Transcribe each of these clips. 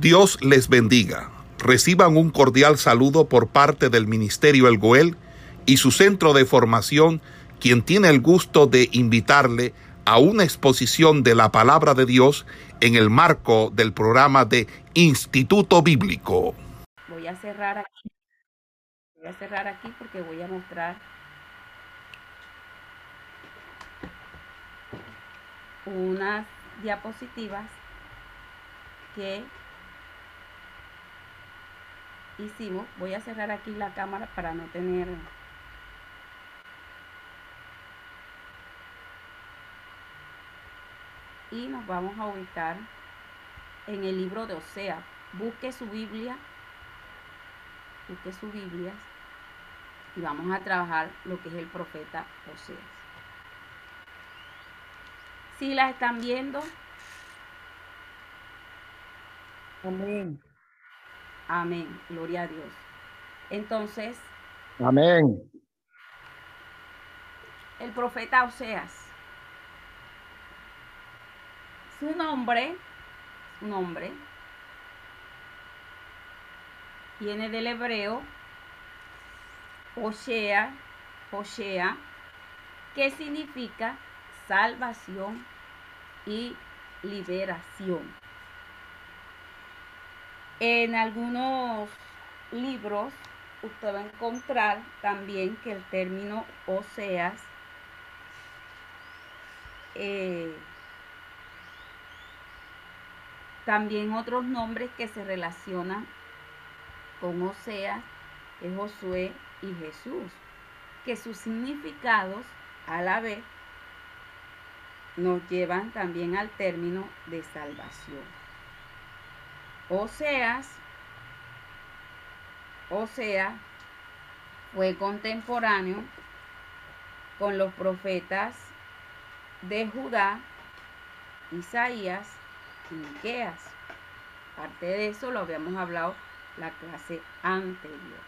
Dios les bendiga. Reciban un cordial saludo por parte del Ministerio El Goel y su centro de formación, quien tiene el gusto de invitarle a una exposición de la palabra de Dios en el marco del programa de Instituto Bíblico. Voy a cerrar aquí. Voy a cerrar aquí porque voy a mostrar unas diapositivas que hicimos. Voy a cerrar aquí la cámara para no tener y nos vamos a ubicar en el libro de Osea. Busque su Biblia, busque su Biblia y vamos a trabajar lo que es el profeta Oseas. Si la están viendo. Amén. Amén. Gloria a Dios. Entonces. Amén. El profeta Oseas su nombre, su nombre, viene del hebreo Oshea, Oshea, que significa salvación y liberación. En algunos libros usted va a encontrar también que el término Oseas eh, también otros nombres que se relacionan con Oseas es Josué y Jesús, que sus significados a la vez nos llevan también al término de salvación. Oseas, Osea fue contemporáneo con los profetas de Judá, Isaías Miqueas. Parte de eso lo habíamos hablado la clase anterior.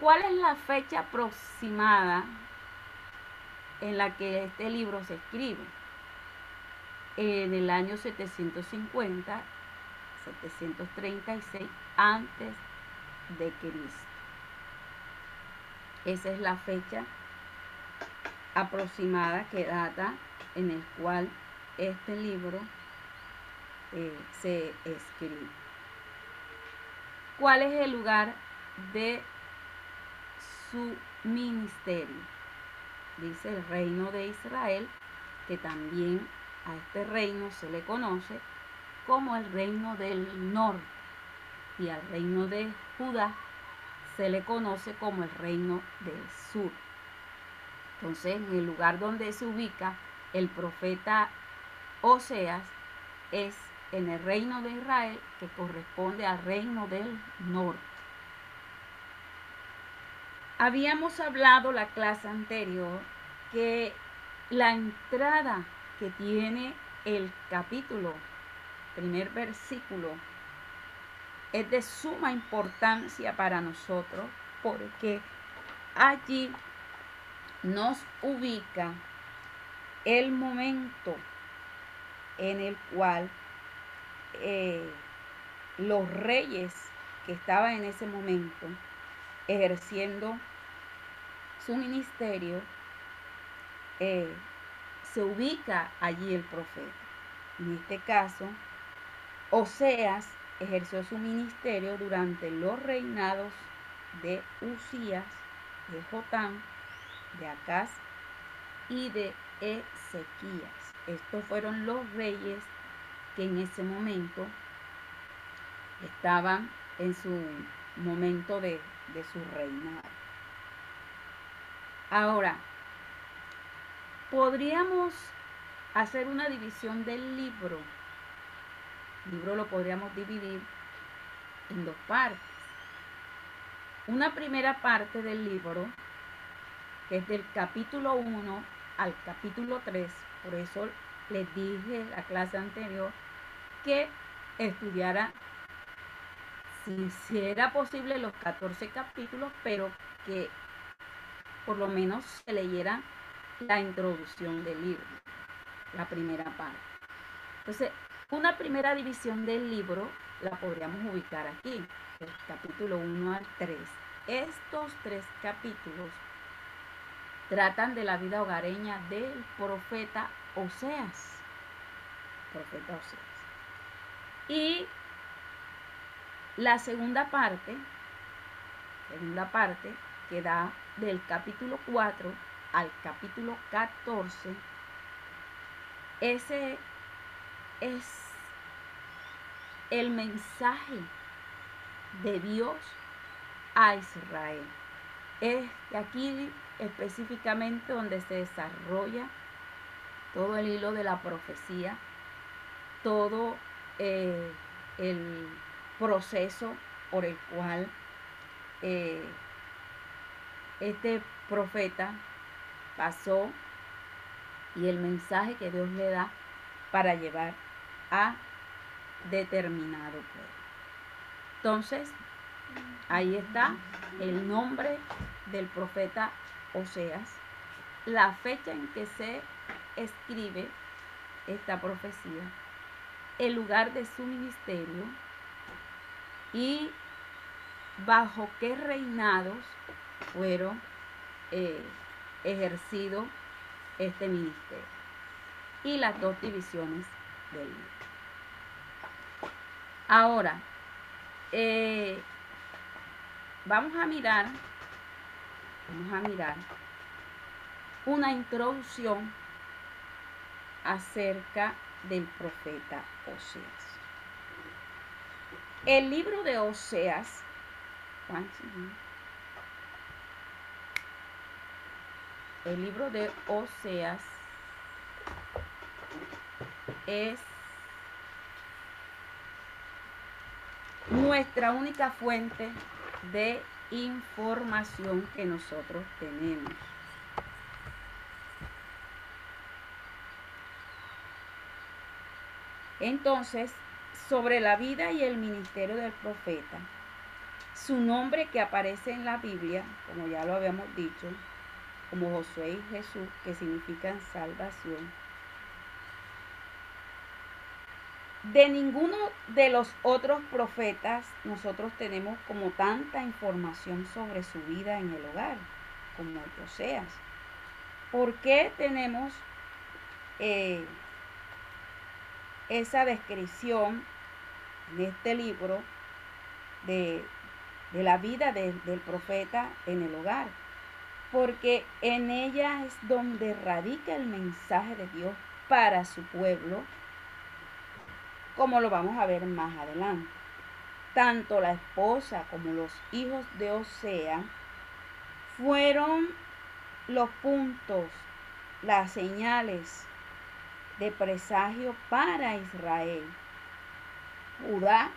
¿Cuál es la fecha aproximada en la que este libro se escribe? En el año 750, 736 antes de Cristo. Esa es la fecha aproximada que data en el cual este libro eh, se escribe. ¿Cuál es el lugar de su ministerio? Dice el reino de Israel, que también a este reino se le conoce como el reino del norte y al reino de Judá se le conoce como el reino del sur. Entonces, en el lugar donde se ubica el profeta Oseas es en el reino de Israel que corresponde al reino del norte. Habíamos hablado la clase anterior que la entrada que tiene el capítulo, primer versículo, es de suma importancia para nosotros porque allí nos ubica el momento en el cual eh, los reyes que estaban en ese momento ejerciendo su ministerio, eh, se ubica allí el profeta. En este caso, Oseas ejerció su ministerio durante los reinados de Usías, de Jotán, de Acaz y de Ezequías. Estos fueron los reyes que en ese momento estaban en su momento de, su reinado. Ahora, podríamos hacer una división del libro. El libro lo podríamos dividir en dos partes. Una primera parte del libro, que es del capítulo 1 al capítulo 3, por eso les dije la clase anterior que estudiara si, era posible los 14 capítulos, pero que por lo menos se leyera la introducción del libro, la primera parte. Entonces, Una primera división del libro la podríamos ubicar aquí, el capítulo 1 al 3. Estos tres capítulos tratan de la vida hogareña del profeta Oseas. Profeta Oseas. Y la segunda parte, segunda parte, que da del capítulo 4 al capítulo 14, ese es el mensaje de Dios a Israel. Es aquí específicamente donde se desarrolla todo el hilo de la profecía, todo eh, el proceso por el cual eh, este profeta pasó y el mensaje que Dios le da para llevar a determinado pueblo. Entonces, ahí está el nombre del profeta Oseas, la fecha en que se escribe esta profecía, el lugar de su ministerio. Y bajo qué reinados fueron eh, ejercido este ministerio y las dos divisiones del libro. Ahora, eh, vamos a mirar, vamos a mirar una introducción acerca del profeta Oseas. El libro de Oseas, el libro de Oseas es nuestra única fuente de información que nosotros tenemos. Entonces, sobre la vida y el ministerio del profeta, su nombre que aparece en la Biblia, como ya lo habíamos dicho, como Josué y Jesús, que significan salvación, de ninguno de los otros profetas nosotros tenemos como tanta información sobre su vida en el hogar como Oseas. ¿Por qué tenemos eh, esa descripción en este libro de, la vida del profeta en el hogar? Porque en ella es donde radica el mensaje de Dios para su pueblo como lo vamos a ver más adelante. Tanto la esposa como los hijos de Osea fueron los puntos, las señales de presagio para Israel, Judá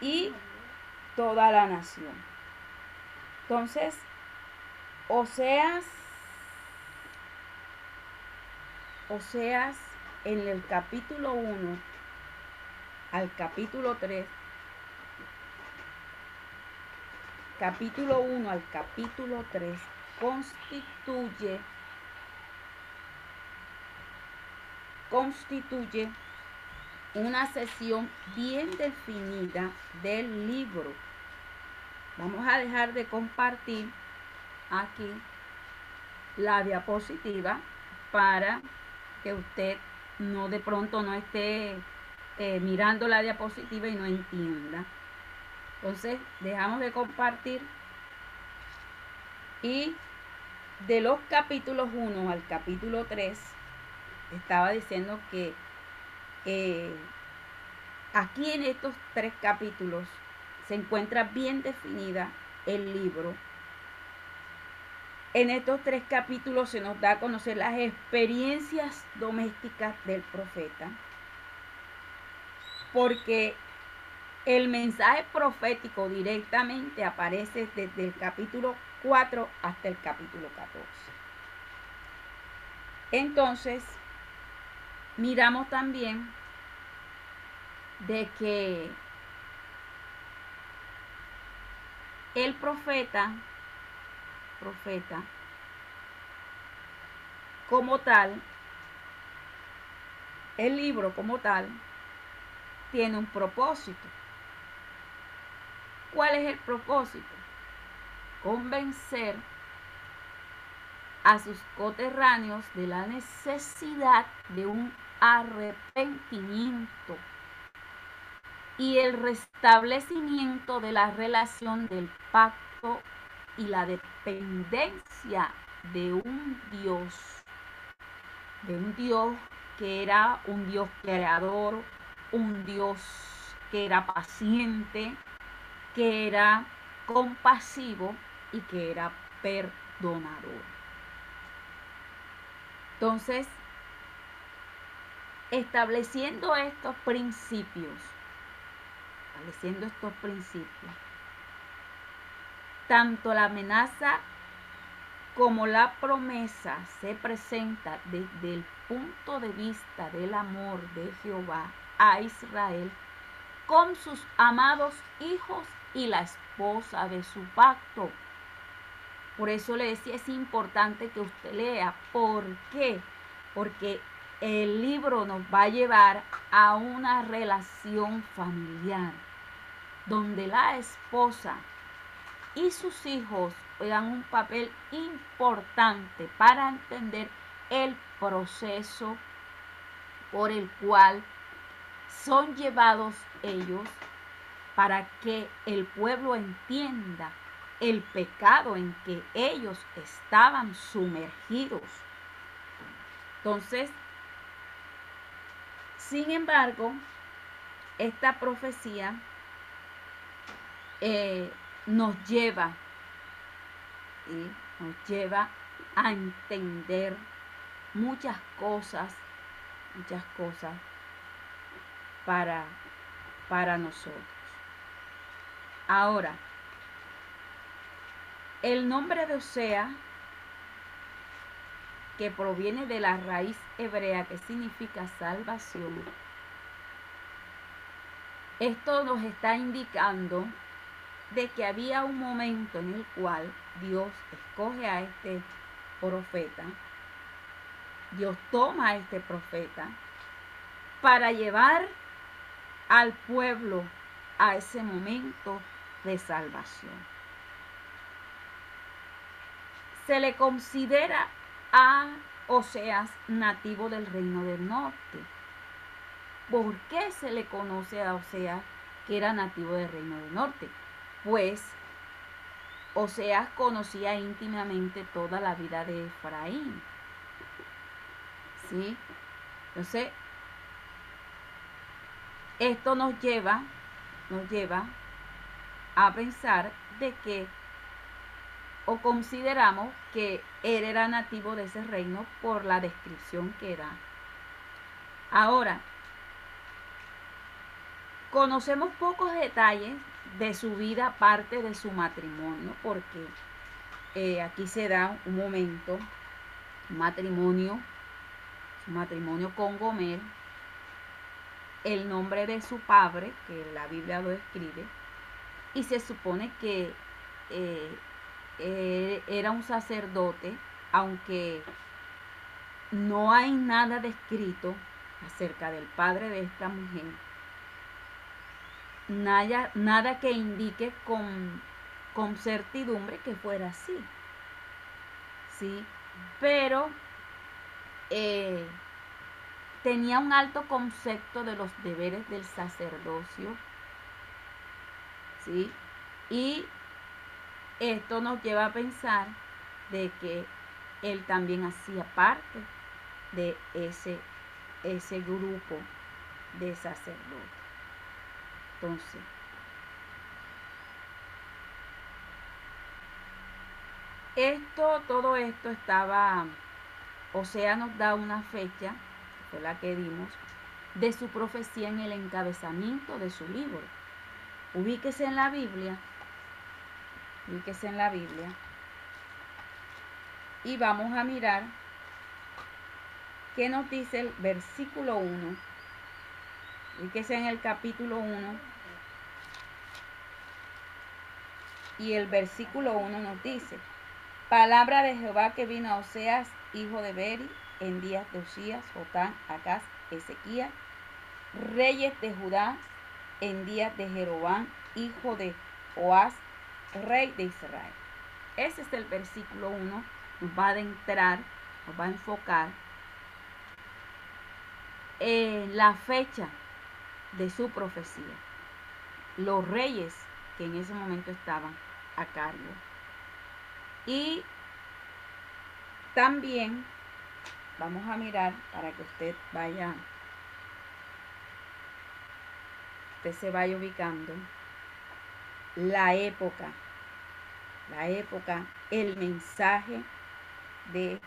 y toda la nación. Entonces, Oseas, Oseas en el capítulo 1 al capítulo 3, capítulo 1 al capítulo 3 constituye constituye una sesión bien definida del libro. Vamos a dejar de compartir aquí la diapositiva para que usted no de pronto no esté eh, mirando la diapositiva y no entienda. Entonces, dejamos de compartir y de los capítulos 1 al capítulo 3, estaba diciendo que eh, aquí en estos tres capítulos se encuentra bien definida el libro. En estos tres capítulos se nos da a conocer las experiencias domésticas del profeta porque el mensaje profético directamente aparece desde el capítulo 4 hasta el capítulo 14. Entonces, miramos también de que el profeta, profeta, como tal, el libro como tal tiene un propósito. ¿Cuál es el propósito? Convencer a sus coterráneos de la necesidad de un arrepentimiento y el restablecimiento de la relación del pacto y la dependencia de un Dios, de un Dios que era un Dios creador, un Dios que era paciente, que era compasivo y que era perdonador. Entonces, estableciendo estos principios, estableciendo estos principios, tanto la amenaza como la promesa se presenta desde el punto de vista del amor de Jehová a Israel con sus amados hijos y la esposa de su pacto. Por eso le decía, es importante que usted lea. ¿Por qué? Porque el libro nos va a llevar a una relación familiar, donde la esposa y sus hijos juegan un papel importante para entender el proceso por el cual son llevados ellos para que el pueblo entienda el pecado en que ellos estaban sumergidos. Entonces, sin embargo, esta profecía eh, nos lleva y nos lleva a entender muchas cosas, muchas cosas para, para nosotros. Ahora, el nombre de Osea, que proviene de la raíz hebrea que significa salvación, esto nos está indicando de que había un momento en el cual Dios escoge a este profeta, Dios toma a este profeta para llevar al pueblo a ese momento de salvación. Se le considera a Oseas nativo del reino del norte. ¿Por qué se le conoce a Oseas que era nativo del reino del norte? Pues Oseas conocía íntimamente toda la vida de Efraín. ¿Sí? Entonces, esto nos lleva, nos lleva a pensar de que o consideramos que él era nativo de ese reino por la descripción que da. Ahora, conocemos pocos detalles de su vida aparte de su matrimonio, porque eh, aquí se da un momento, matrimonio, su matrimonio con Gomer, el nombre de su padre, que la Biblia lo escribe, y se supone que eh, era un sacerdote, aunque no hay nada descrito acerca del padre de esta mujer nada, nada que indique con, con certidumbre que fuera así. ¿Sí? Pero eh, tenía un alto concepto de los deberes del sacerdocio. ¿Sí? Y esto nos lleva a pensar de que él también hacía parte de ese, ese grupo de sacerdotes. Entonces, esto, todo esto estaba, o sea, nos da una fecha, fue la que dimos, de su profecía en el encabezamiento de su libro. Ubíquese en la Biblia, ubíquese en la Biblia, y vamos a mirar qué nos dice el versículo 1, ubíquese en el capítulo 1, Y el versículo 1 nos dice, palabra de Jehová que vino a Oseas, hijo de Beri, en días de Osías, Jotán, Acaz Ezequías, reyes de Judá en días de Jeroboam, hijo de Joás, rey de Israel. Ese es el versículo 1, nos va a adentrar, nos va a enfocar en la fecha de su profecía, los reyes que en ese momento estaban a cargo. Y también vamos a mirar para que usted vaya, usted se vaya ubicando la época, la época, el mensaje de,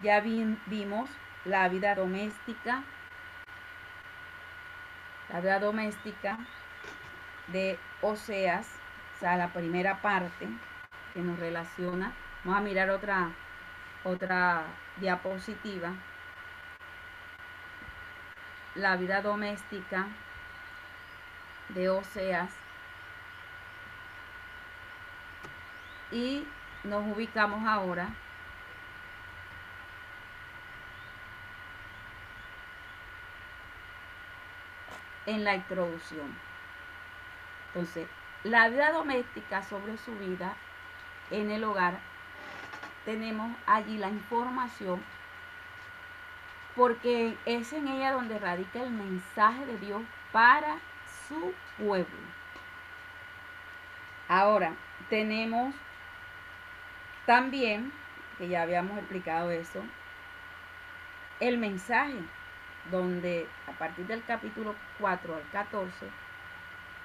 ya vimos la vida doméstica, la vida doméstica de Oseas, o sea, la primera parte que nos relaciona. Vamos a mirar otra, otra diapositiva. La vida doméstica de Oseas. Y nos ubicamos ahora en la introducción. Entonces, la vida doméstica sobre su vida en el hogar, tenemos allí la información porque es en ella donde radica el mensaje de Dios para su pueblo. Ahora, tenemos también, que ya habíamos explicado eso, el mensaje donde a partir del capítulo 4 al 14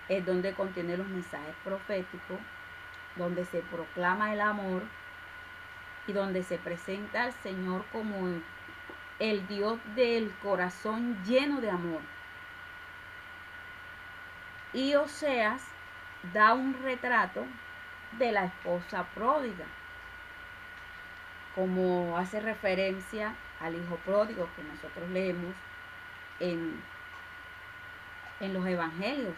es donde contiene los mensajes proféticos, donde se proclama el amor y donde se presenta al Señor como el Dios del corazón lleno de amor. Y Oseas da un retrato de la esposa pródiga, como hace referencia al hijo pródigo que nosotros leemos en, en los evangelios.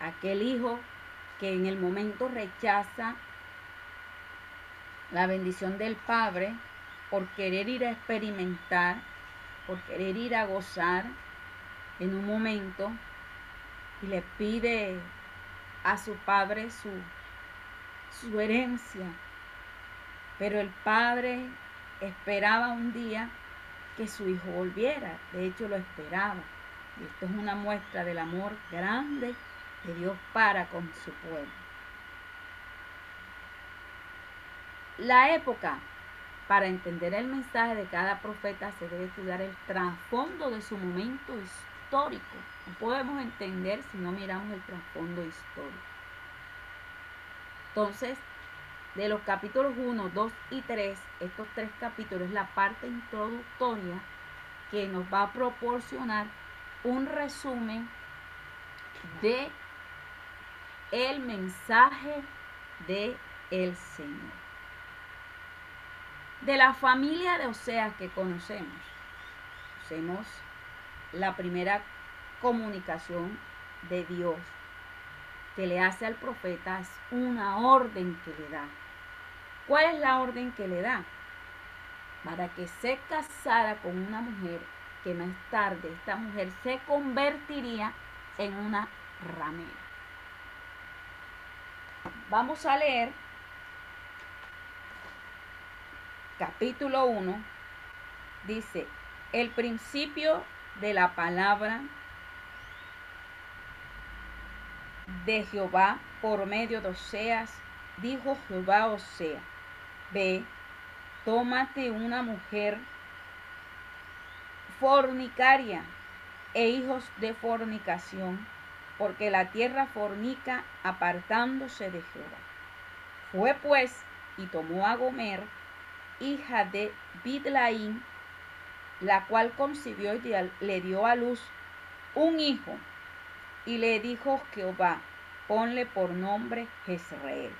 Aquel hijo que en el momento rechaza la bendición del Padre por querer ir a experimentar, por querer ir a gozar en un momento y le pide a su padre su, su herencia. Pero el padre esperaba un día que su hijo volviera. De hecho, lo esperaba. Y esto es una muestra del amor grande de Dios para con su pueblo. La época. Para entender el mensaje de cada profeta se debe estudiar el trasfondo de su momento histórico. No podemos entender si no miramos el trasfondo histórico. Entonces, de los capítulos 1, 2 y 3, estos tres capítulos, la parte introductoria que nos va a proporcionar un resumen de el mensaje de el Señor. De la familia de Oseas que conocemos, conocemos la primera comunicación de Dios que le hace al profeta es una orden que le da. ¿Cuál es la orden que le da? Para que se casara con una mujer que más tarde esta mujer se convertiría en una ramera. Vamos a leer capítulo 1. Dice, el principio de la palabra de Jehová por medio de Oseas, dijo Jehová Osea, ve, tómate una mujer fornicaria e hijos de fornicación porque la tierra fornica apartándose de Jehová. Fue pues y tomó a Gomer, hija de Bidlaín, la cual concibió y le dio a luz un hijo, y le dijo Jehová, ponle por nombre Jezreel.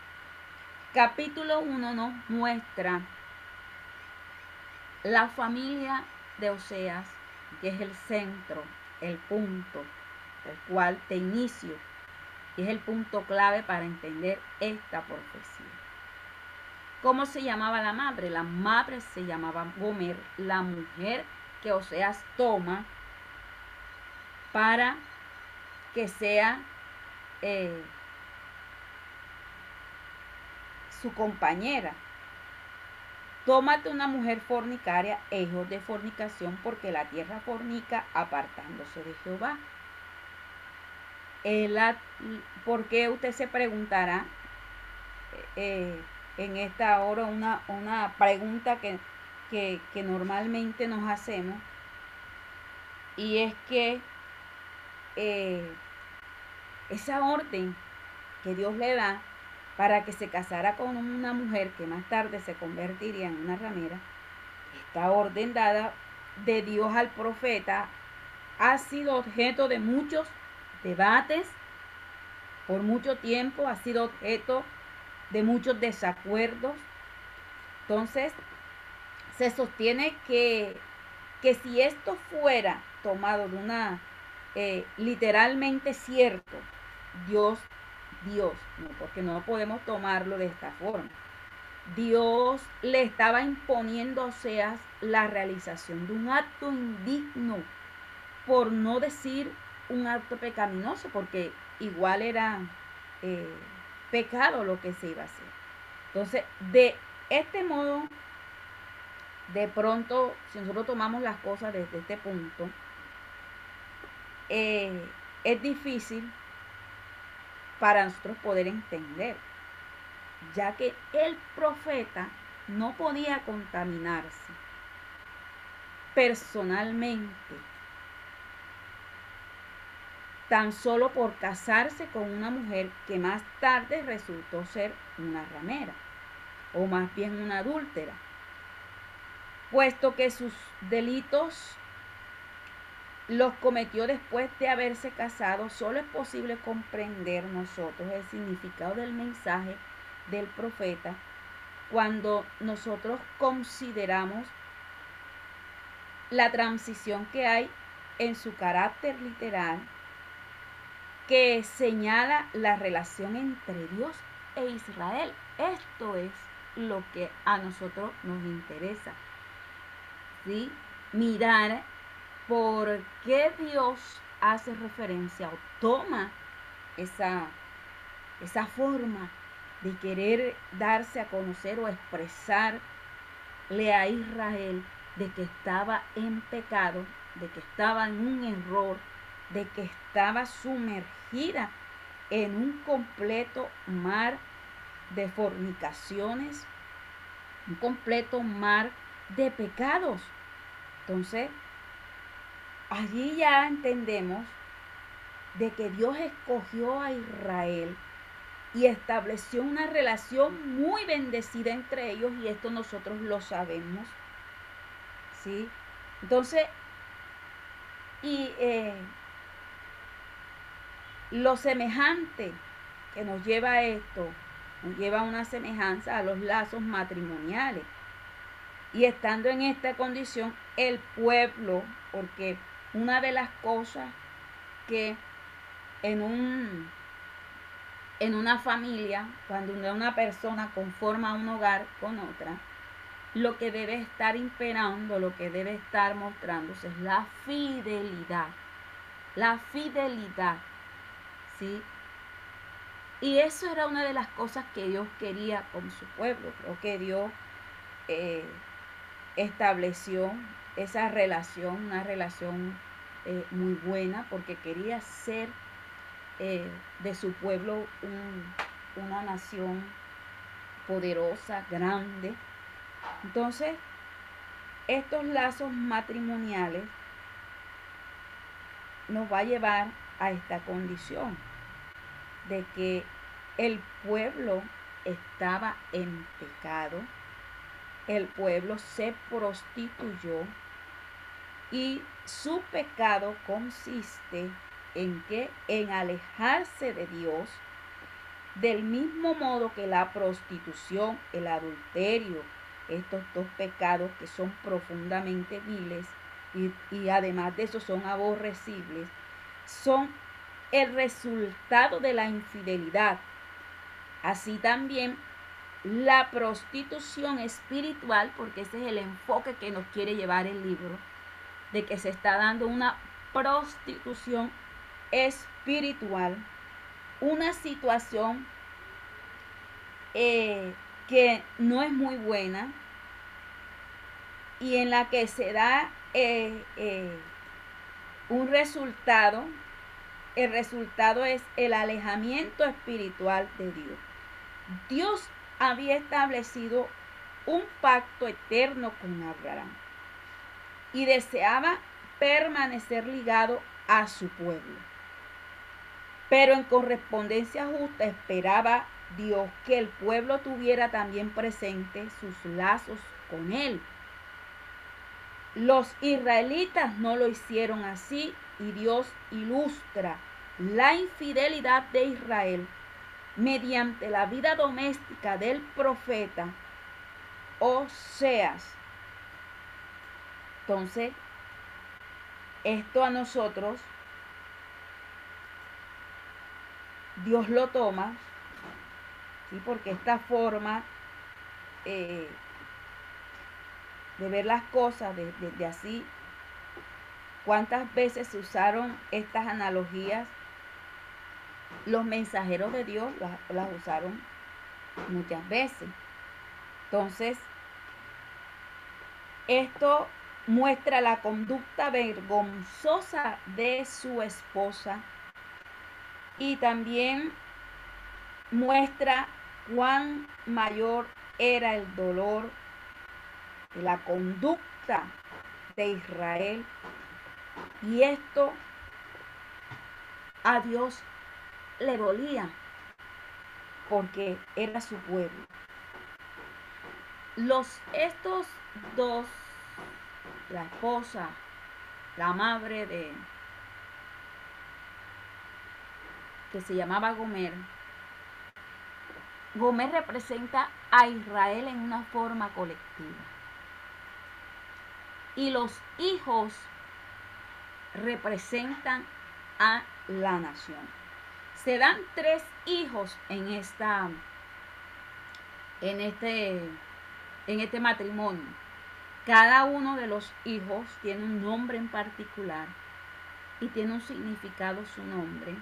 Capítulo 1 nos muestra la familia de Oseas, que es el centro, el punto el cual te inicio. Y es el punto clave para entender esta profecía. ¿Cómo se llamaba la madre? La madre se llamaba Gomer, la mujer que Oseas toma para que sea eh, su compañera. Tómate una mujer fornicaria e hijos de fornicación, porque la tierra fornica apartándose de Jehová. ¿Por qué usted se preguntará eh, en esta hora una, una pregunta que, que normalmente nos hacemos? Y es que eh, esa orden que Dios le da para que se casara con una mujer que más tarde se convertiría en una ramera, esta orden dada de Dios al profeta ha sido objeto de muchos debates por mucho tiempo, ha sido objeto de muchos desacuerdos. Entonces, se sostiene que, que si esto fuera tomado de una eh, literalmente cierto, Dios, Dios, porque no podemos tomarlo de esta forma. Dios le estaba imponiendo a Oseas la realización de un acto indigno, por no decir un acto pecaminoso, porque igual era eh, pecado lo que se iba a hacer. Entonces, de este modo, de pronto, si nosotros tomamos las cosas desde este punto, eh, es difícil para nosotros poder entender, ya que el profeta no podía contaminarse personalmente tan solo por casarse con una mujer que más tarde resultó ser una ramera, o más bien una adúltera, puesto que sus delitos los cometió después de haberse casado, solo es posible comprender nosotros el significado del mensaje del profeta cuando nosotros consideramos la transición que hay en su carácter literal que señala la relación entre Dios e Israel. Esto es lo que a nosotros nos interesa. ¿sí? Mirar por qué Dios hace referencia o toma esa, esa forma de querer darse a conocer o expresarle a Israel de que estaba en pecado, de que estaba en un error, de que estaba sumergida en un completo mar de fornicaciones, un completo mar de pecados. Entonces, allí ya entendemos de que Dios escogió a Israel y estableció una relación muy bendecida entre ellos y esto nosotros lo sabemos. ¿Sí? Entonces, y eh, lo semejante que nos lleva a esto, nos lleva a una semejanza a los lazos matrimoniales. Y estando en esta condición, el pueblo, porque una de las cosas que en un en una familia, cuando una persona conforma un hogar con otra, lo que debe estar imperando, lo que debe estar mostrándose es la fidelidad. La fidelidad. ¿Sí? Y eso era una de las cosas que Dios quería con su pueblo. Creo que Dios eh, estableció esa relación, una relación eh, muy buena, porque quería ser eh, de su pueblo una nación poderosa, grande. Entonces, estos lazos matrimoniales nos va a llevar a esta condición de que el pueblo estaba en pecado, el pueblo se prostituyó y su pecado consiste en que en alejarse de Dios del mismo modo que la prostitución, el adulterio, estos dos pecados que son profundamente viles y, y además de eso son aborrecibles, son el resultado de la infidelidad. Así también la prostitución espiritual, porque ese es el enfoque que nos quiere llevar el libro, de que se está dando una prostitución espiritual, una situación eh, que no es muy buena y en la que se da eh, eh, un resultado, el resultado es el alejamiento espiritual de Dios. Dios había establecido un pacto eterno con Abraham y deseaba permanecer ligado a su pueblo. Pero en correspondencia justa esperaba Dios que el pueblo tuviera también presente sus lazos con él. Los israelitas no lo hicieron así y Dios ilustra la infidelidad de Israel mediante la vida doméstica del profeta Oseas. Entonces, esto a nosotros, Dios lo toma, ¿sí? porque esta forma eh, de ver las cosas, de, así, cuántas veces se usaron estas analogías, los mensajeros de Dios las, las usaron muchas veces. Entonces, esto muestra la conducta vergonzosa de su esposa y también muestra cuán mayor era el dolor de la conducta de Israel y esto a Dios le dolía porque era su pueblo. Los estos dos la esposa, la madre de, que se llamaba Gomer, Gomer representa a Israel en una forma colectiva. Y los hijos representan a la nación. Se dan tres hijos en esta en este en este matrimonio. Cada uno de los hijos tiene un nombre en particular y tiene un significado su nombre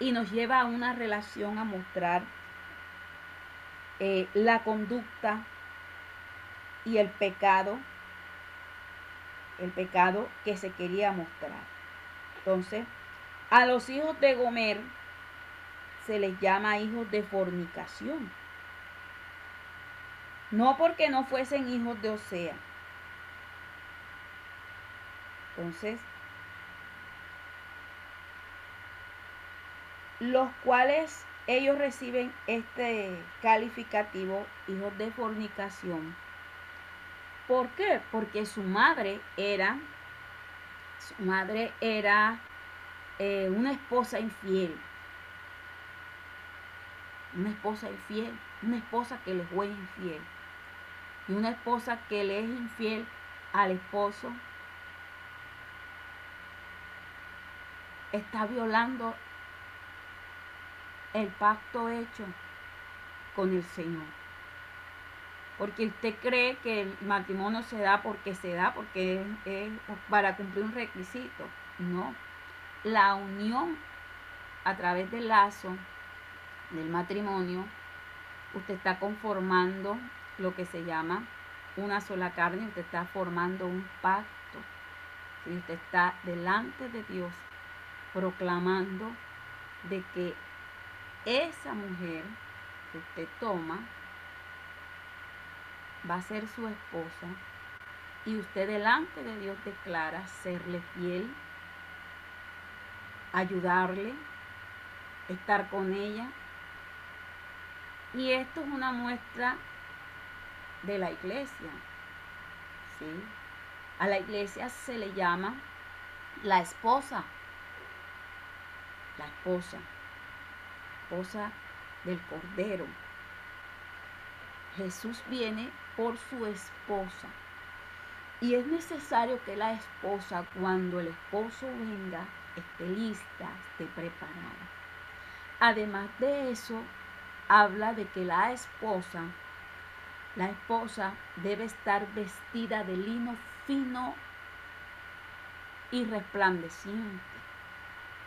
y nos lleva a una relación a mostrar eh, la conducta y el pecado, el pecado que se quería mostrar. Entonces, a los hijos de Gomer se les llama hijos de fornicación no porque no fuesen hijos de Osea. Entonces, los cuales ellos reciben este calificativo hijos de fornicación. ¿Por qué? Porque su madre era, su madre era eh, una esposa infiel. Una esposa infiel, una esposa que le fue infiel y una esposa que le es infiel al esposo está violando el pacto hecho con el Señor. Porque usted cree que el matrimonio se da porque se da, porque es, para cumplir un requisito. No. La unión a través del lazo del matrimonio, usted está conformando lo que se llama una sola carne, usted está formando un pacto. Y usted está delante de Dios proclamando de que esa mujer que usted toma va a ser su esposa y usted delante de Dios declara serle fiel, ayudarle, estar con ella. Y esto es una muestra de la iglesia. ¿sí? A la iglesia se le llama la esposa. La esposa. Esposa del Cordero. Jesús viene por su esposa. Y es necesario que la esposa, cuando el esposo venga, esté lista, esté preparada. Además de eso, habla de que la esposa la esposa debe estar vestida de lino fino y resplandeciente,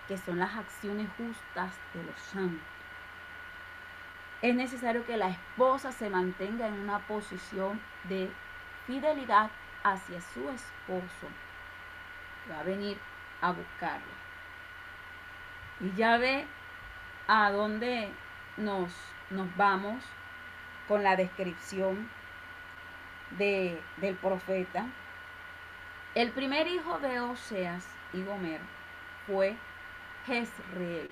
que son las acciones justas de los santos. Es necesario que la esposa se mantenga en una posición de fidelidad hacia su esposo. Va a venir a buscarla. Y ya ve a dónde nos, nos vamos con la descripción de, del profeta. El primer hijo de Oseas y Gomer fue Jezreel.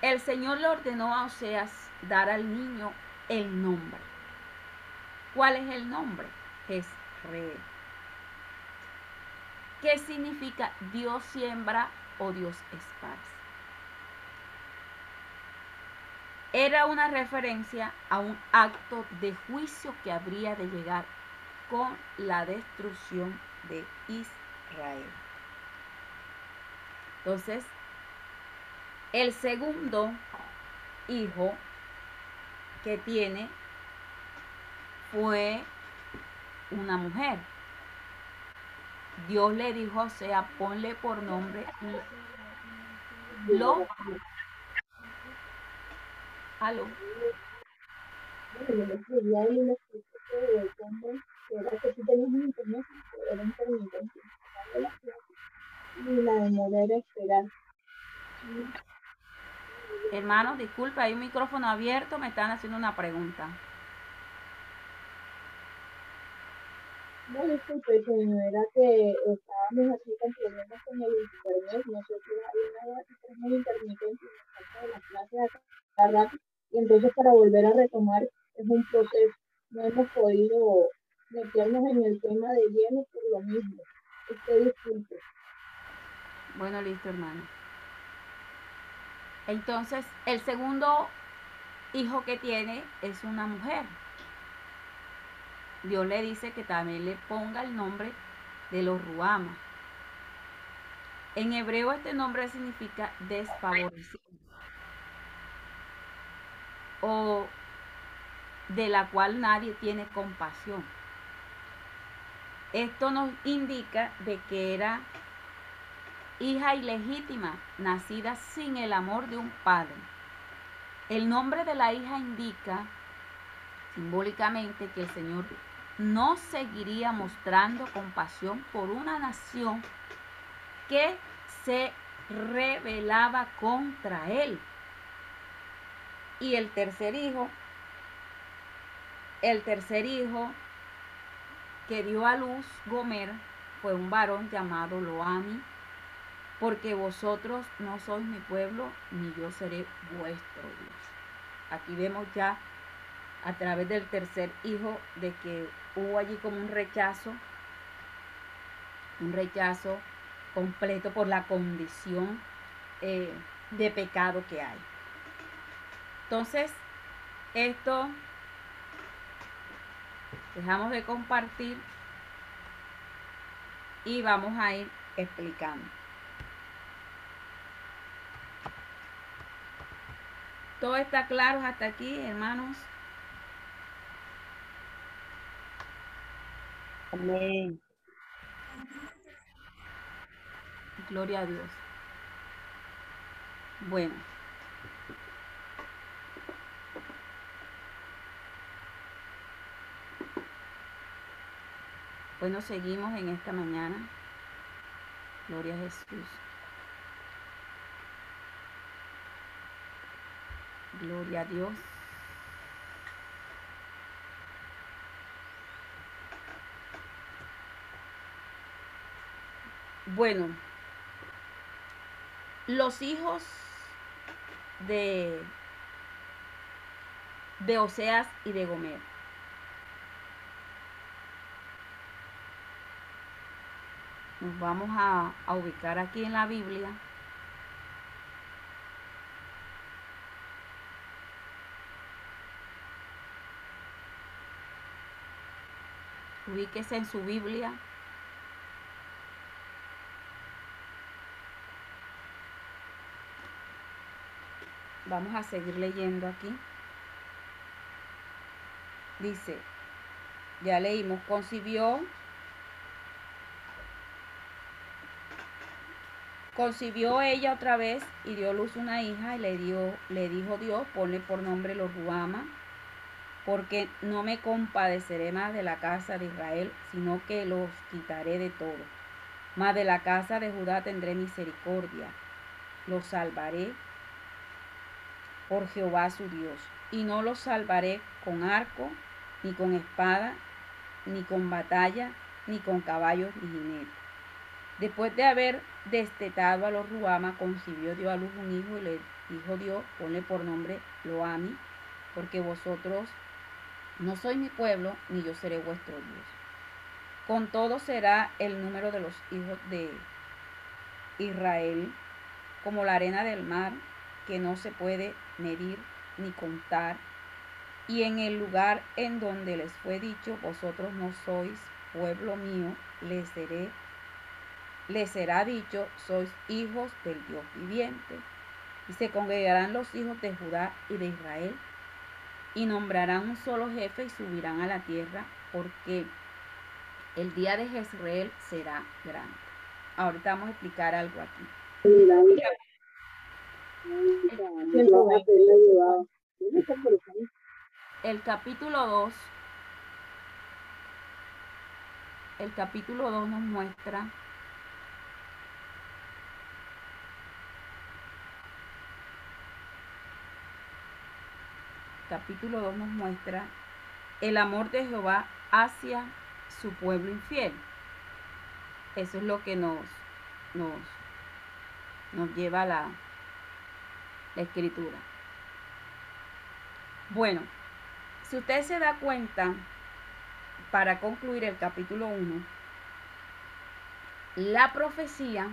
El Señor le ordenó a Oseas dar al niño el nombre. ¿Cuál es el nombre? Jezreel. ¿Qué significa Dios siembra o Dios esparce? Era una referencia a un acto de juicio que habría de llegar con la destrucción de Israel. Entonces, el segundo hijo que tiene fue una mujer. Dios le dijo, o sea, ponle por nombre lo. Aló. Hermano, disculpe, hay un micrófono abierto, me están haciendo una pregunta. No, disculpe, era que estábamos así con problemas con el internet, nosotros hay una muy intermitente de las clases a rato, y entonces para volver a retomar es un proceso. No hemos podido meternos en el tema de lleno por lo mismo. Usted disculpe. Bueno, listo, hermano. Entonces, el segundo hijo que tiene es una mujer. Dios le dice que también le ponga el nombre de los Ruama. En hebreo este nombre significa desfavorecido o de la cual nadie tiene compasión. Esto nos indica de que era hija ilegítima, nacida sin el amor de un padre. El nombre de la hija indica simbólicamente que el Señor no seguiría mostrando compasión por una nación que se rebelaba contra él. Y el tercer hijo, el tercer hijo que dio a luz Gomer fue un varón llamado Loami, porque vosotros no sois mi pueblo, ni yo seré vuestro Dios. Aquí vemos ya a través del tercer hijo de que hubo allí como un rechazo, un rechazo completo por la condición eh, de pecado que hay. Entonces, esto dejamos de compartir y vamos a ir explicando. ¿Todo está claro hasta aquí, hermanos? Amén. Gloria a Dios. Bueno. Bueno, seguimos en esta mañana. Gloria a Jesús. Gloria a Dios. Bueno, los hijos de, de Oseas y de Gomer. Nos vamos a, a ubicar aquí en la Biblia. Ubíquese en su Biblia. Vamos a seguir leyendo aquí. Dice, ya leímos, concibió, concibió ella otra vez y dio luz una hija y le, dio, le dijo Dios, ponle por nombre los Ruama, porque no me compadeceré más de la casa de Israel, sino que los quitaré de todo. Mas de la casa de Judá tendré misericordia, los salvaré por Jehová su Dios, y no los salvaré con arco, ni con espada, ni con batalla, ni con caballos ni jinetes. Después de haber destetado a los Ruama, concibió Dios a luz un hijo y le dijo Dios, ponle por nombre Loami, porque vosotros no sois mi pueblo, ni yo seré vuestro Dios. Con todo será el número de los hijos de Israel como la arena del mar, que no se puede medir ni contar. Y en el lugar en donde les fue dicho, vosotros no sois pueblo mío, les seré les será dicho, sois hijos del Dios viviente. Y se congregarán los hijos de Judá y de Israel, y nombrarán un solo jefe y subirán a la tierra, porque el día de Jezreel será grande. Ahorita vamos a explicar algo aquí. El capítulo 2, el capítulo 2 nos muestra capítulo 2 nos muestra el amor de Jehová hacia su pueblo infiel. Eso es lo que nos, nos, nos lleva a la, la escritura. Bueno, si usted se da cuenta, para concluir el capítulo 1, la profecía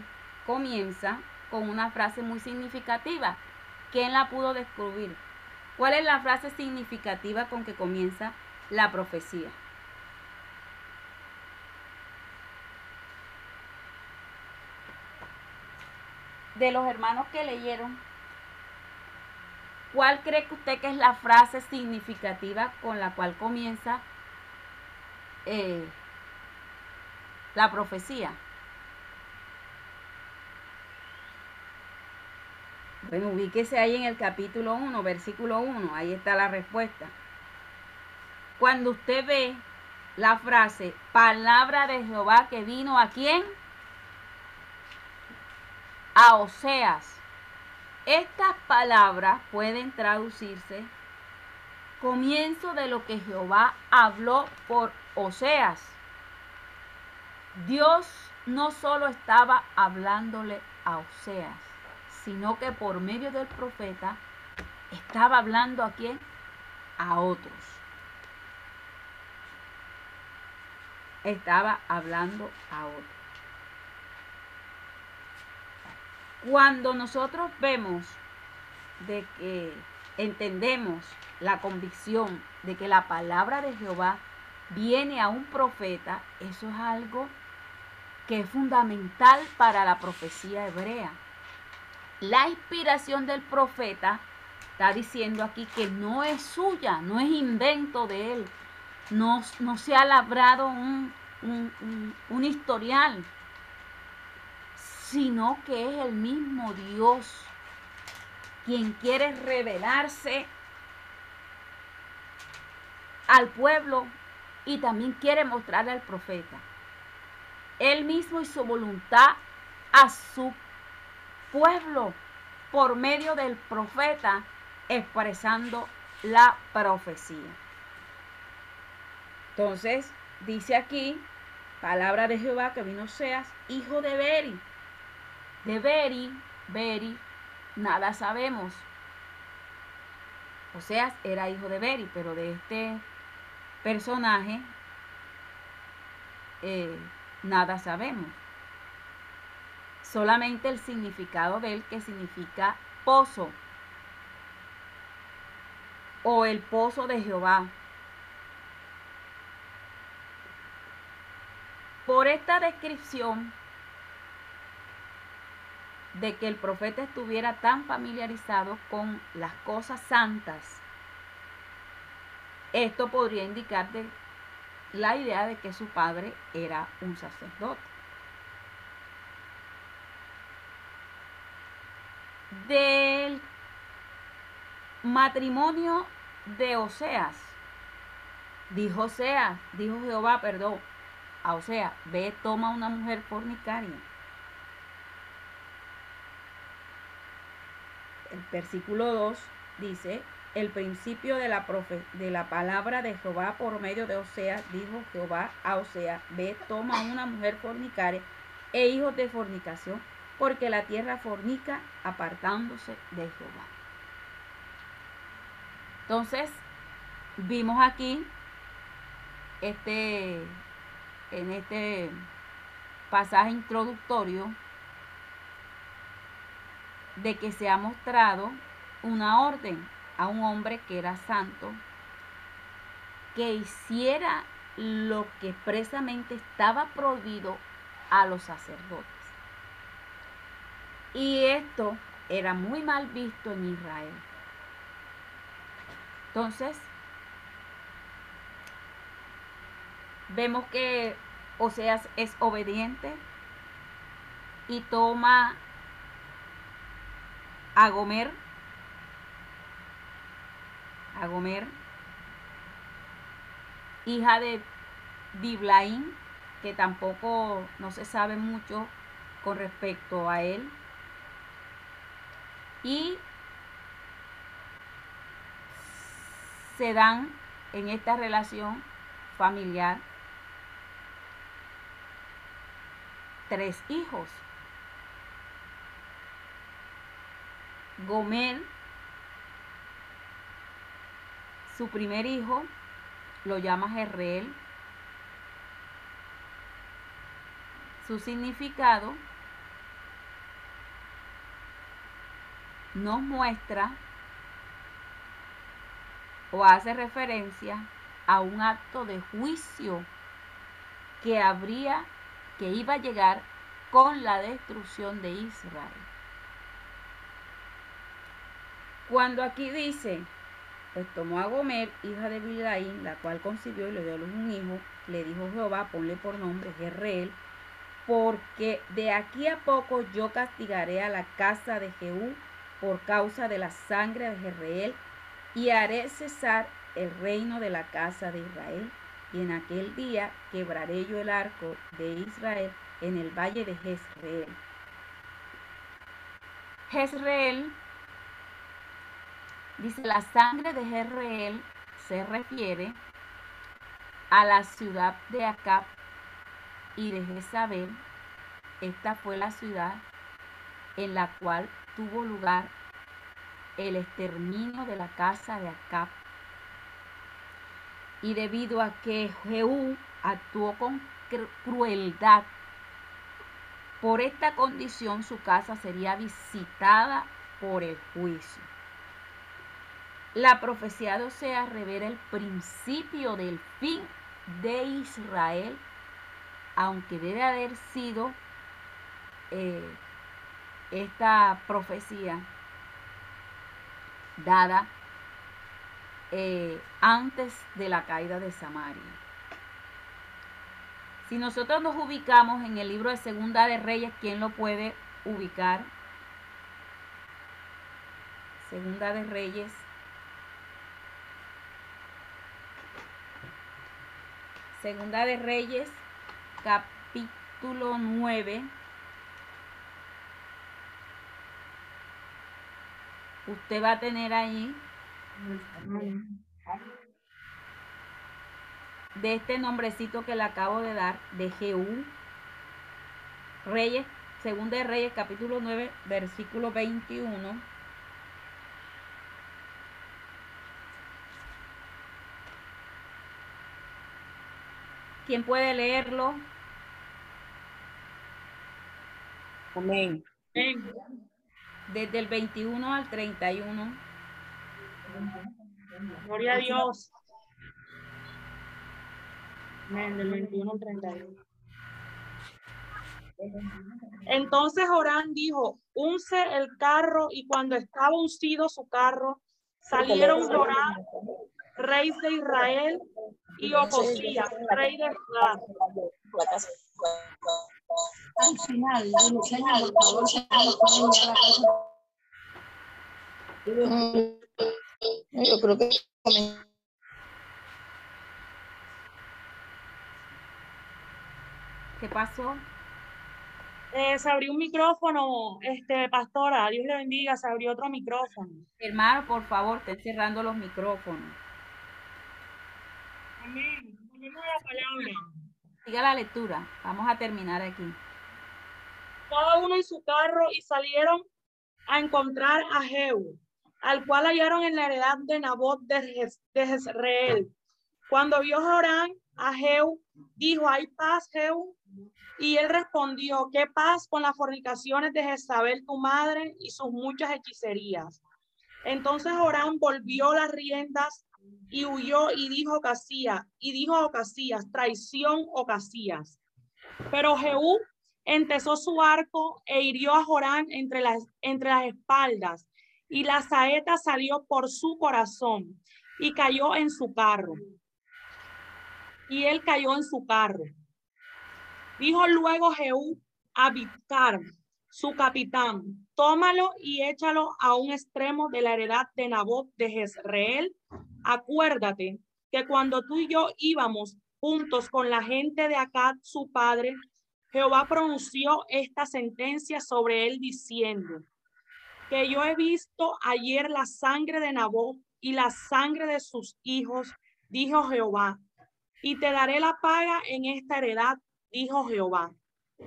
comienza con una frase muy significativa. ¿Quién la pudo descubrir? ¿Cuál es la frase significativa con que comienza la profecía? De los hermanos que leyeron, ¿cuál cree que usted que es la frase significativa con la cual comienza eh, la profecía? Bueno, ubíquese ahí en el capítulo 1, versículo 1, ahí está la respuesta. Cuando usted ve la frase, palabra de Jehová que vino a quién? A Oseas. Estas palabras pueden traducirse comienzo de lo que Jehová habló por Oseas. Dios no solo estaba hablándole a Oseas, sino que por medio del profeta estaba hablando a quién? A otros. Estaba hablando a otros. Cuando nosotros vemos de que entendemos la convicción de que la palabra de Jehová viene a un profeta, eso es algo que es fundamental para la profecía hebrea. La inspiración del profeta está diciendo aquí que no es suya, no es invento de él, no, no se ha labrado un, un historial, sino que es el mismo Dios quien quiere revelarse al pueblo y también quiere mostrarle al profeta. Él mismo y su voluntad a su pueblo por medio del profeta expresando la profecía. Entonces, dice aquí, palabra de Jehová que vino seas, hijo de Beri. De Beri, Beri, nada sabemos. O sea, era hijo de Beri, pero de este personaje eh, nada sabemos solamente el significado de él que significa pozo o el pozo de Jehová. Por esta descripción de que el profeta estuviera tan familiarizado con las cosas santas, esto podría indicar la idea de que su padre era un sacerdote. del matrimonio de Oseas. Dijo Oseas, dijo Jehová, perdón, a Oseas, ve, toma una mujer fornicaria. El versículo 2 dice, el principio de la, de la palabra de Jehová por medio de Oseas, dijo Jehová a Oseas, ve, toma una mujer fornicaria e hijos de fornicación, porque la tierra fornica apartándose de Jehová. Entonces, vimos aquí este en este pasaje introductorio de que se ha mostrado una orden a un hombre que era santo, que hiciera lo que expresamente estaba prohibido a los sacerdotes. Y esto era muy mal visto en Israel. Entonces, vemos que Oseas es obediente y toma a Gomer, a hija de Diblaín, que tampoco no se sabe mucho con respecto a él. Y se dan en esta relación familiar tres hijos. Gomer, su primer hijo, lo llama Jerreel. Su significado nos muestra o hace referencia a un acto de juicio que habría que iba a llegar con la destrucción de Israel. Cuando aquí dice, pues tomó a Gomer, hija de Bilgaín, la cual concibió y le dio a luz un hijo, le dijo Jehová, ponle por nombre Jerreel, porque de aquí a poco yo castigaré a la casa de Jehú por causa de la sangre de Jerreel y haré cesar el reino de la casa de Israel y en aquel día quebraré yo el arco de Israel en el valle de Jezreel. Jezreel, dice, la sangre de Jezreel se refiere a la ciudad de Acab y de Jezabel. Esta fue la ciudad en la cual tuvo lugar el exterminio de la casa de Acab y debido a que Jehú actuó con crueldad, por esta condición su casa sería visitada por el juicio. La profecía de Osea revela el principio del fin de Israel, aunque debe haber sido eh, esta profecía dada eh, antes de la caída de Samaria. Si nosotros nos ubicamos en el libro de Segunda de Reyes, ¿quién lo puede ubicar? Segunda de Reyes. Segunda de Reyes, capítulo 9. Usted va a tener ahí de este nombrecito que le acabo de dar, de Jehú. Reyes, segunda de Reyes, capítulo 9, versículo 21. ¿Quién puede leerlo? Amén. Desde el 21 al 31. Gloria a Dios. del 21 al 31. Entonces Orán dijo, unce el carro y cuando estaba uncido su carro, salieron Orán, rey de Israel, y Ocosía, rey de Judá. Al final, por favor, Mm, Yo creo que ¿Qué pasó? Eh, se abrió un micrófono, este, pastora, Dios le bendiga, se abrió otro micrófono. Hermano, por favor, estén cerrando los micrófonos. Amén. Ponemos la palabra. Siga la lectura. Vamos a terminar aquí. cada uno en su carro y salieron a encontrar a Jehú, al cual hallaron en la heredad de Nabot de, Jez- de Jezreel. Cuando vio Jorán a Jehú, dijo, ¿hay paz, Jehú? Y él respondió, ¿qué paz con las fornicaciones de Jezabel tu madre y sus muchas hechicerías? Entonces Jorán volvió las riendas y huyó y dijo Ocasías, y dijo Ocasías, traición Ocasías. Pero Jehú entesó su arco e hirió a Jorán entre las, entre las espaldas, y la saeta salió por su corazón y cayó en su carro. Y él cayó en su carro. Dijo luego Jehú a Bidkar, su capitán, tómalo y échalo a un extremo de la heredad de Nabot de Jezreel. Acuérdate que cuando tú y yo íbamos juntos con la gente de Acad, su padre, Jehová pronunció esta sentencia sobre él diciendo, que yo he visto ayer la sangre de Nabot y la sangre de sus hijos, dijo Jehová, y te daré la paga en esta heredad, dijo Jehová.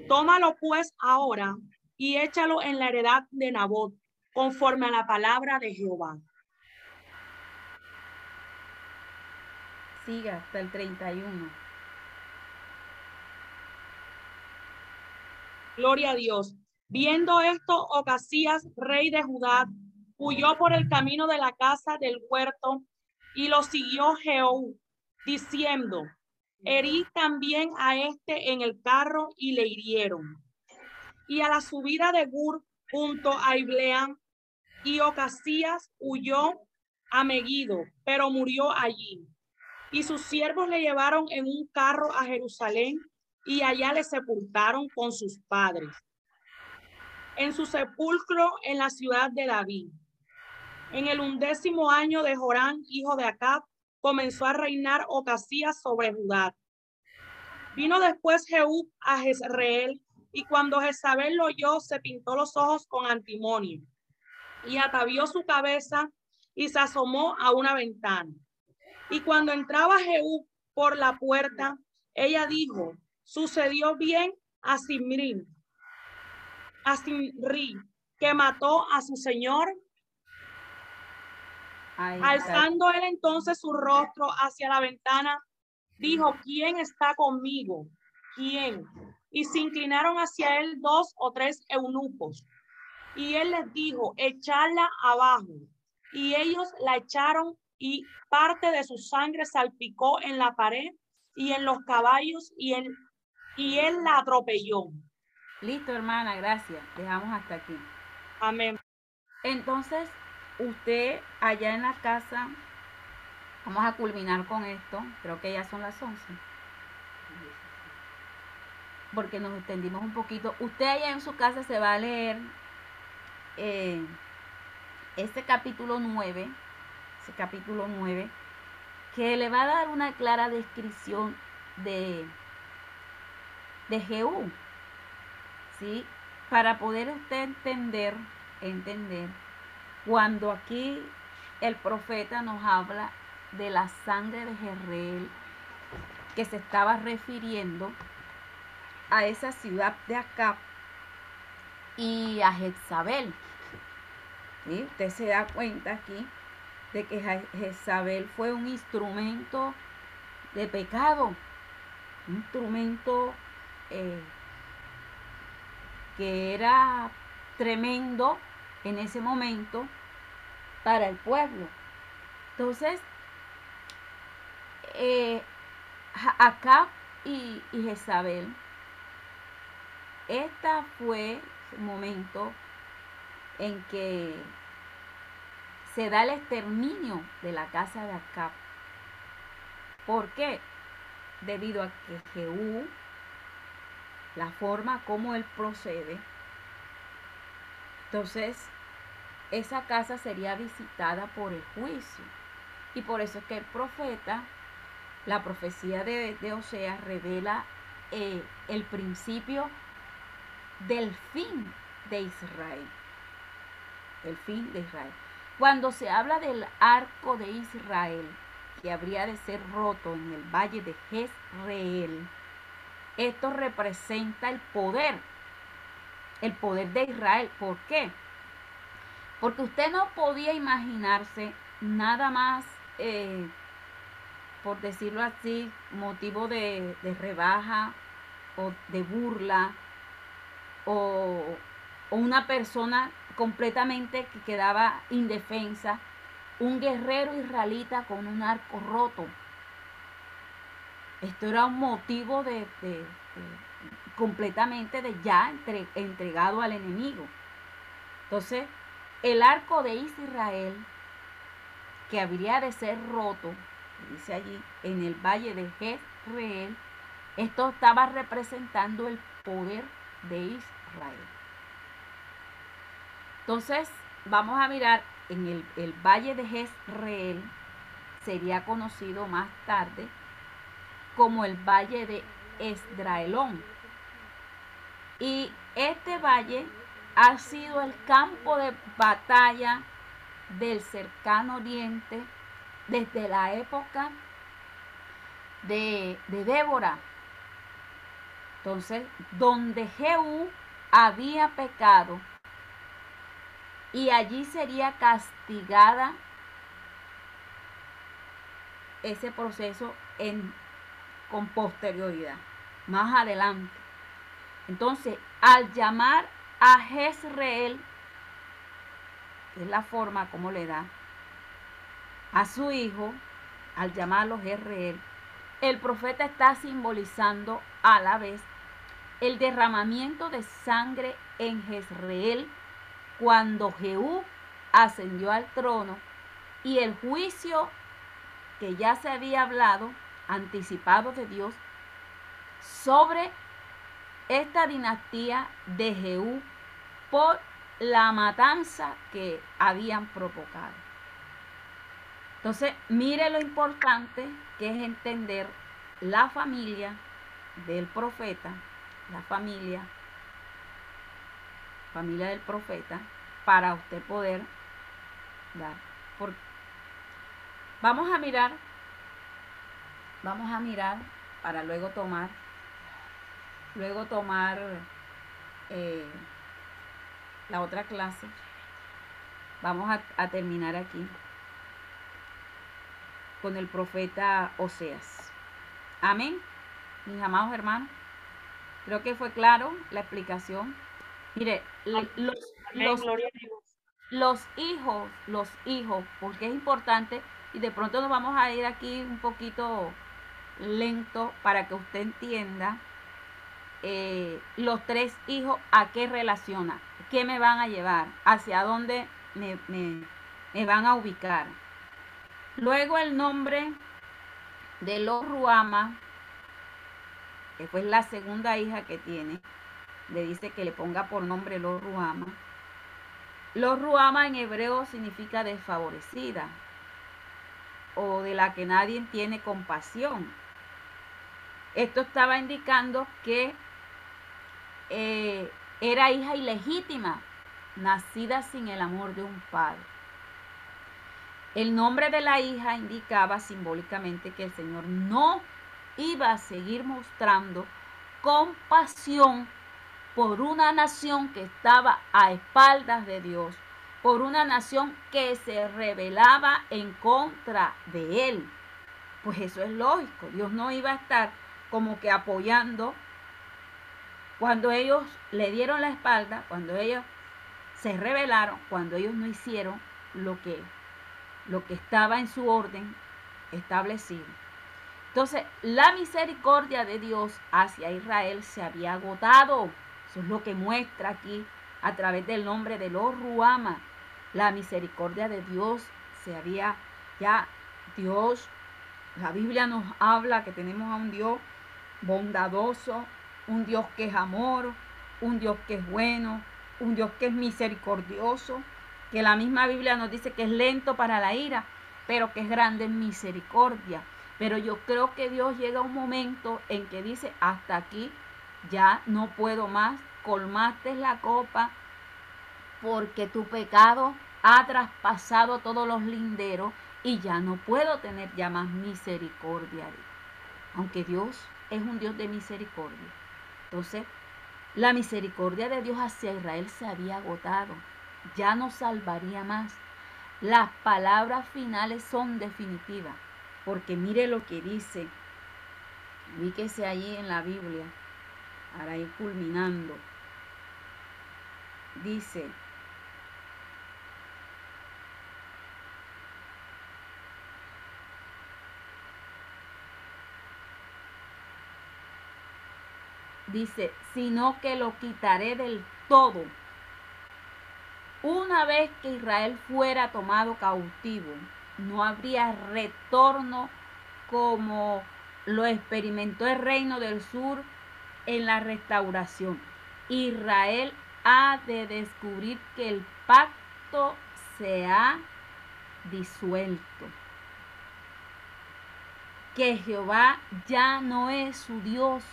Tómalo pues ahora y échalo en la heredad de Nabot, conforme a la palabra de Jehová. Siga hasta el 31. Gloria a Dios. Viendo esto, Ocasías, rey de Judá, huyó por el camino de la casa del huerto y lo siguió Jehú, diciendo, herí también a este en el carro y le hirieron. Y a la subida de Gur junto a Ibleam, y Ocasías huyó a Megiddo, pero murió allí. Y sus siervos le llevaron en un carro a Jerusalén y allá le sepultaron con sus padres. En su sepulcro en la ciudad de David. En el undécimo año de Jorán, hijo de Acab, comenzó a reinar Ocasías sobre Judá. Vino después Jehú a Jezreel, y cuando Jezabel lo oyó, se pintó los ojos con antimonio, y atavió su cabeza y se asomó a una ventana. Y cuando entraba Jehú por la puerta, ella dijo, sucedió bien a Simri, a Simri, que mató a su señor. Alzando él entonces su rostro hacia la ventana, dijo, ¿quién está conmigo? ¿Quién? Y se inclinaron hacia él dos o tres eunucos. Y él les dijo, echarla abajo. Y ellos la echaron y parte de su sangre salpicó en la pared y en los caballos y, en, y él la atropelló. Listo, hermana, gracias. Dejamos hasta aquí. Amén. Entonces, usted allá en la casa, vamos a culminar con esto. Creo que ya son las 11. Porque nos extendimos un poquito. Usted allá en su casa se va a leer eh, este capítulo 9, ese capítulo 9, que le va a dar una clara descripción de, de Jehú. ¿sí? Para poder usted entender, entender, cuando aquí el profeta nos habla de la sangre de Jezreel, que se estaba refiriendo a esa ciudad de Acab y a Jezabel. ¿sí? Usted se da cuenta aquí de que Je- Jezabel fue un instrumento de pecado, un instrumento eh, que era tremendo en ese momento para el pueblo. Entonces, eh, Acab y, y Jezabel, esta fue el momento en que se da el exterminio de la casa de Acab. ¿Por qué? Debido a que Jehú, la forma como él procede, entonces esa casa sería visitada por el juicio. Y por eso es que el profeta, la profecía de, de Oseas revela eh, el principio del fin de Israel. El fin de Israel. Cuando se habla del arco de Israel, que habría de ser roto en el valle de Jezreel, esto representa el poder, el poder de Israel. ¿Por qué? Porque usted no podía imaginarse nada más, eh, por decirlo así, motivo de, rebaja o de burla o una persona completamente que quedaba indefensa, un guerrero israelita con un arco roto. Esto era un motivo de, completamente de ya entre, entregado al enemigo. Entonces, el arco de Israel, que habría de ser roto, dice allí, en el valle de Jezreel, esto estaba representando el poder de Israel. Entonces, vamos a mirar en el, el valle de Jezreel, sería conocido más tarde como el valle de Esdraelón. Y este valle ha sido el campo de batalla del cercano oriente desde la época de, de Débora. Entonces, donde Jehú había pecado, y allí sería castigada ese proceso en, con posterioridad, más adelante. Entonces, al llamar a Jezreel, que es la forma como le da a su hijo, al llamarlo Jezreel, el profeta está simbolizando a la vez el derramamiento de sangre en Jezreel cuando Jehú ascendió al trono y el juicio que ya se había hablado, anticipado de Dios, sobre esta dinastía de Jehú por la matanza que habían provocado. Entonces, mire lo importante que es entender la familia del profeta, la familia familia del profeta, para usted poder dar. Por... Vamos a mirar, vamos a mirar para luego tomar, luego tomar eh, la otra clase. Vamos a, a terminar aquí con el profeta Oseas. Amén. Mis amados hermanos, creo que fue claro la explicación. Mire, los, los, los, hijos, los hijos, porque es importante, y de pronto nos vamos a ir aquí un poquito lento para que usted entienda eh, los tres hijos a qué relaciona, qué me van a llevar, hacia dónde me, me, me van a ubicar. Luego el nombre de los Ruama, que fue la segunda hija que tiene, le dice que le ponga por nombre los Ruama. Los Ruama en hebreo significa desfavorecida o de la que nadie tiene compasión. Esto estaba indicando que eh, era hija ilegítima, nacida sin el amor de un padre. El nombre de la hija indicaba simbólicamente que el Señor no iba a seguir mostrando compasión por una nación que estaba a espaldas de Dios, por una nación que se rebelaba en contra de él. Pues eso es lógico, Dios no iba a estar como que apoyando cuando ellos le dieron la espalda, cuando ellos se rebelaron, cuando ellos no hicieron lo que, lo que estaba en su orden establecido. Entonces, la misericordia de Dios hacia Israel se había agotado. Eso es lo que muestra aquí a través del nombre de los Ruama. La misericordia de Dios se había ya Dios, la Biblia nos habla que tenemos a un Dios bondadoso, un Dios que es amor, un Dios que es bueno, un Dios que es misericordioso. que la misma Biblia nos dice que es lento para la ira, pero que es grande en misericordia. Pero yo creo que Dios llega a un momento en que dice, hasta aquí ya no puedo más, colmaste la copa, porque tu pecado ha traspasado todos los linderos y ya no puedo tener ya más misericordia. Aunque Dios es un Dios de misericordia. Entonces, la misericordia de Dios hacia Israel se había agotado. Ya no salvaría más. Las palabras finales son definitivas. Porque mire lo que dice. Ubíquese allí en la Biblia. Para ir culminando. Dice, dice, sino que lo quitaré del todo. Una vez que Israel fuera tomado cautivo, no habría retorno como lo experimentó el reino del sur en la restauración. Israel ha de descubrir que el pacto se ha disuelto. Que Jehová ya no es su Dios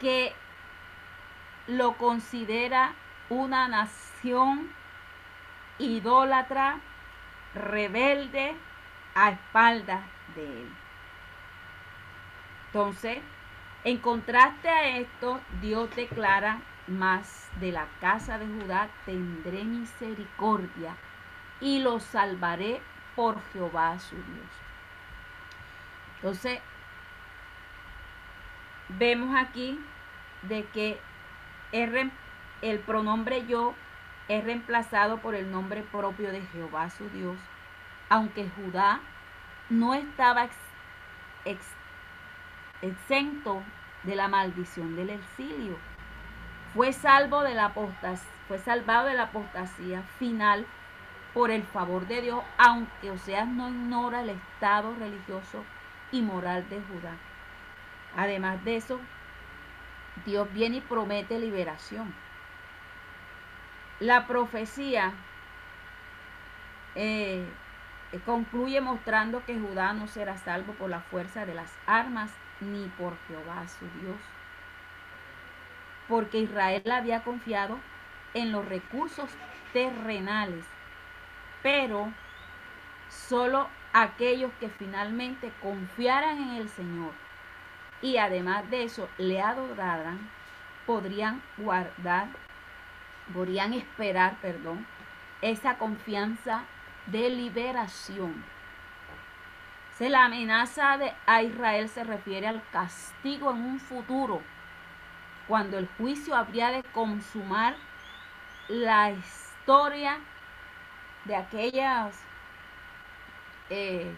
que lo considera una nación idólatra, rebelde, a espaldas de él. Entonces, en contraste a esto, Dios declara, más de la casa de Judá tendré misericordia y lo salvaré por Jehová su Dios. Entonces, vemos aquí de que el pronombre yo es reemplazado por el nombre propio de Jehová su Dios, aunque Judá no estaba exento de la maldición del exilio. Fue salvo de la fue salvado de la apostasía final por el favor de Dios, aunque Oseas no ignora el estado religioso y moral de Judá. Además de eso, Dios viene y promete liberación. La profecía eh, concluye mostrando que Judá no será salvo por la fuerza de las armas ni por Jehová su Dios. Porque Israel había confiado en los recursos terrenales, pero solo aquellos que finalmente confiaran en el Señor y además de eso le adoraran, podrían guardar, podrían esperar, perdón, esa confianza de liberación. La amenaza de, a Israel se refiere al castigo en un futuro, cuando el juicio habría de consumar la historia de aquellas eh,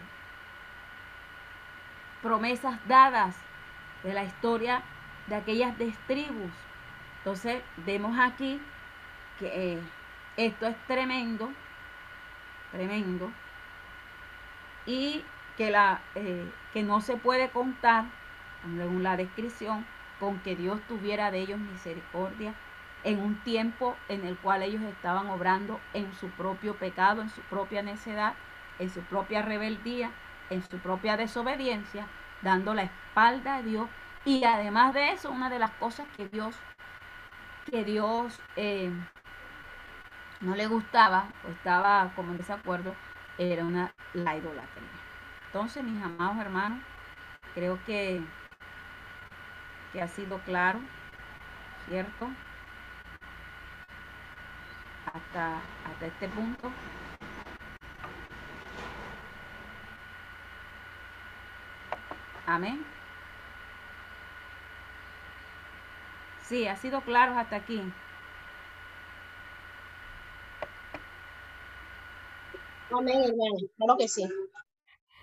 promesas dadas de la historia de aquellas destribus. Entonces vemos aquí que eh, esto es tremendo, tremendo, y eh, que no se puede contar, según la descripción, con que Dios tuviera de ellos misericordia en un tiempo en el cual ellos estaban obrando en su propio pecado, en su propia necedad, en su propia rebeldía, en su propia desobediencia, dando la espalda a Dios. Y además de eso, una de las cosas que Dios, que Dios eh, no le gustaba o estaba como en desacuerdo, era una, la idolatría. Entonces, mis amados hermanos, creo que, que ha sido claro, ¿cierto? Hasta, hasta este punto. Amén. Sí, ha sido claro hasta aquí. Amén, hermano. Claro que sí.